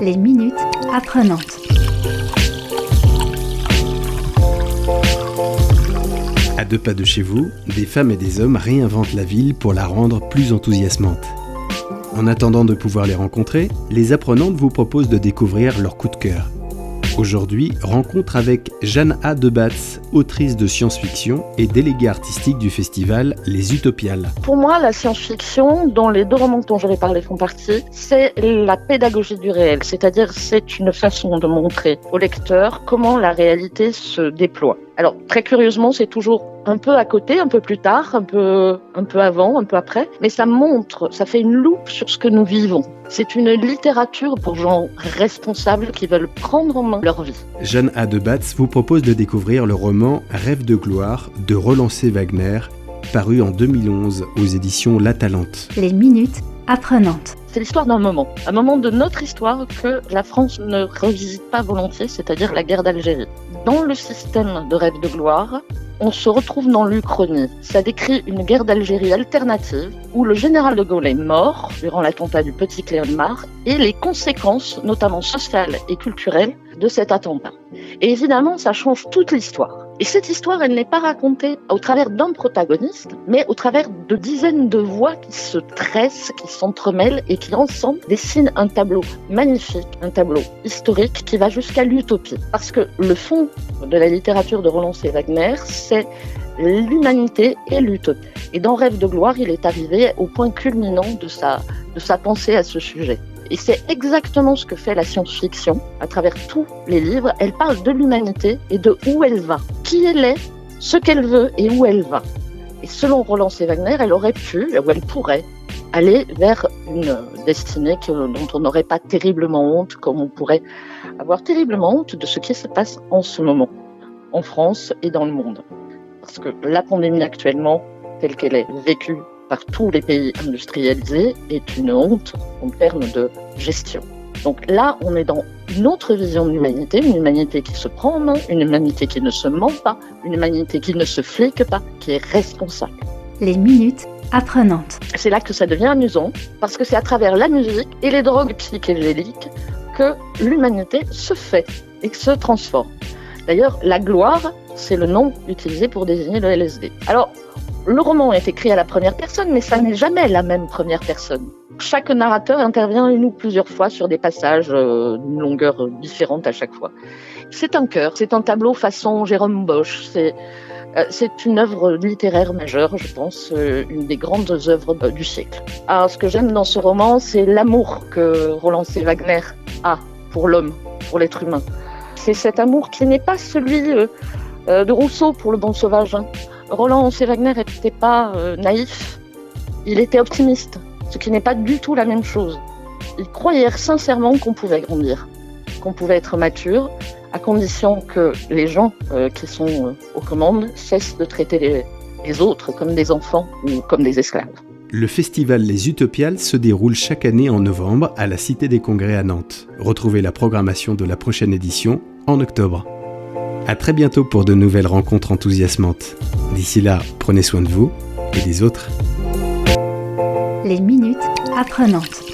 Les minutes apprenantes. À deux pas de chez vous, des femmes et des hommes réinventent la ville pour la rendre plus enthousiasmante. En attendant de pouvoir les rencontrer, les apprenantes vous proposent de découvrir leur coup de cœur. Aujourd'hui, rencontre avec Jeanne A. Debatz, autrice de science-fiction et déléguée artistique du festival Les Utopiales. Pour moi, la science-fiction, dont les deux romans dont je vais parler font partie, c'est la pédagogie du réel, c'est-à-dire c'est une façon de montrer au lecteur comment la réalité se déploie. Alors très curieusement, c'est toujours un peu à côté, un peu plus tard, un peu, un peu avant, un peu après, mais ça montre, ça fait une loupe sur ce que nous vivons. C'est une littérature pour gens responsables qui veulent prendre en main leur vie. Jeanne A. vous propose de découvrir le roman Rêve de gloire de Roland C. Wagner, paru en 2011 aux éditions La Talente. Les minutes apprenantes. C'est l'histoire d'un moment, un moment de notre histoire que la France ne revisite pas volontiers, c'est-à-dire la guerre d'Algérie. Dans le système de rêve de gloire, on se retrouve dans l'Uchronie. Ça décrit une guerre d'Algérie alternative où le général de Gaulle est mort durant l'attentat du Petit Cléonmar et les conséquences, notamment sociales et culturelles, de cet attentat. Et évidemment, ça change toute l'histoire. Et cette histoire, elle n'est pas racontée au travers d'un protagoniste, mais au travers de dizaines de voix qui se tressent, qui s'entremêlent et qui ensemble dessinent un tableau magnifique, un tableau historique qui va jusqu'à l'utopie. Parce que le fond de la littérature de Roland C. Wagner, c'est l'humanité et l'utopie. Et dans Rêve de gloire, il est arrivé au point culminant de sa, de sa pensée à ce sujet. Et c'est exactement ce que fait la science-fiction à travers tous les livres. Elle parle de l'humanité et de où elle va, qui elle est, ce qu'elle veut et où elle va. Et selon Roland C. Wagner, elle aurait pu, ou elle pourrait, aller vers une destinée dont on n'aurait pas terriblement honte, comme on pourrait avoir terriblement honte de ce qui se passe en ce moment, en France et dans le monde. Parce que la pandémie actuellement, telle qu'elle est vécue par tous les pays industrialisés est une honte en termes de gestion. Donc là, on est dans une autre vision de l'humanité, une humanité qui se prend en main, une humanité qui ne se ment pas, une humanité qui ne se flique pas, qui est responsable. Les minutes apprenantes. C'est là que ça devient amusant, parce que c'est à travers la musique et les drogues psychédéliques que l'humanité se fait et se transforme. D'ailleurs, la gloire, c'est le nom utilisé pour désigner le LSD. Alors, le roman est écrit à la première personne, mais ça n'est jamais la même première personne. Chaque narrateur intervient une ou plusieurs fois sur des passages euh, d'une longueur différente à chaque fois. C'est un cœur, c'est un tableau façon Jérôme Bosch, c'est euh, une œuvre littéraire majeure, je pense, euh, une des grandes œuvres du siècle. Alors, ce que j'aime dans ce roman, c'est l'amour que Roland C. Wagner a pour l'homme, pour l'être humain. C'est cet amour qui n'est pas celui de Rousseau pour le bon sauvage. Hein. Roland C. Wagner n'était pas naïf, il était optimiste, ce qui n'est pas du tout la même chose. Il croyait sincèrement qu'on pouvait grandir, qu'on pouvait être mature, à condition que les gens euh, qui sont euh, aux commandes cessent de traiter les, les autres comme des enfants ou comme des esclaves. Le festival Les Utopiales se déroule chaque année en novembre à la Cité des Congrès à Nantes. Retrouvez la programmation de la prochaine édition en octobre. À très bientôt pour de nouvelles rencontres enthousiasmantes. D'ici là, prenez soin de vous et des autres. Les minutes apprenantes.